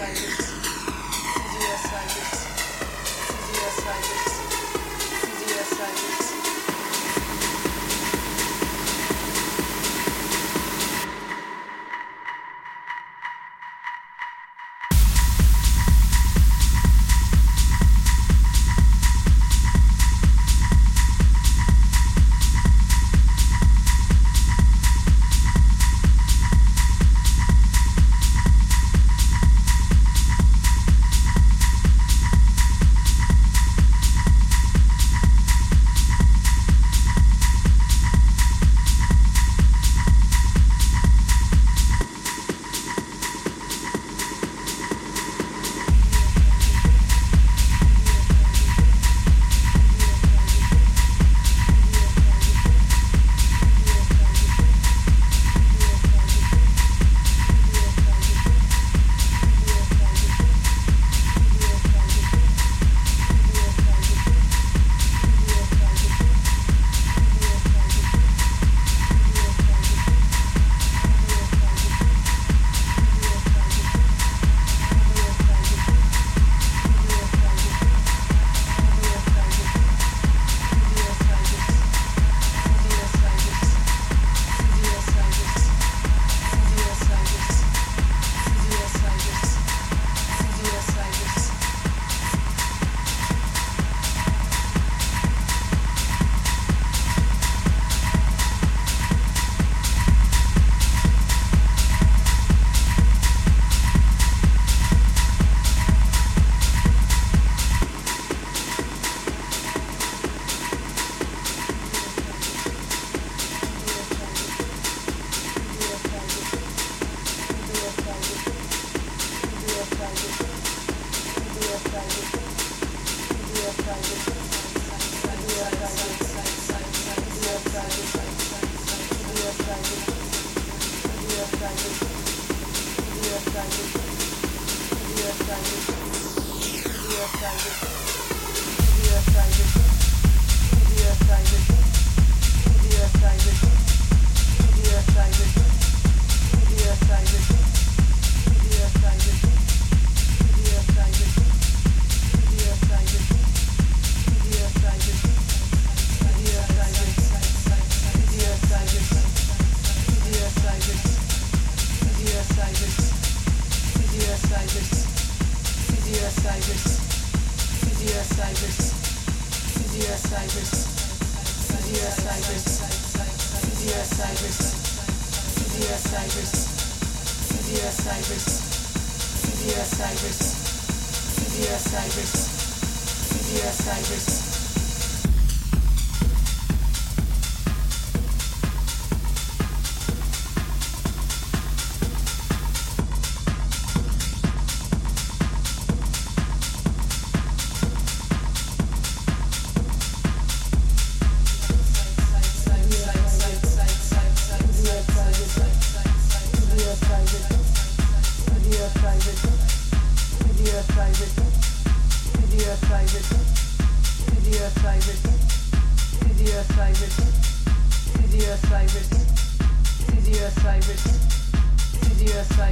like this.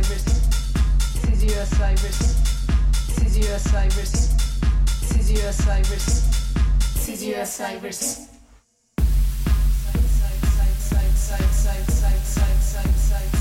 Cyrus. Sizia Cyrus. Sizia Cyrus. Sizia Cyrus. Side, side, side, side, side, side, side, side, side, side.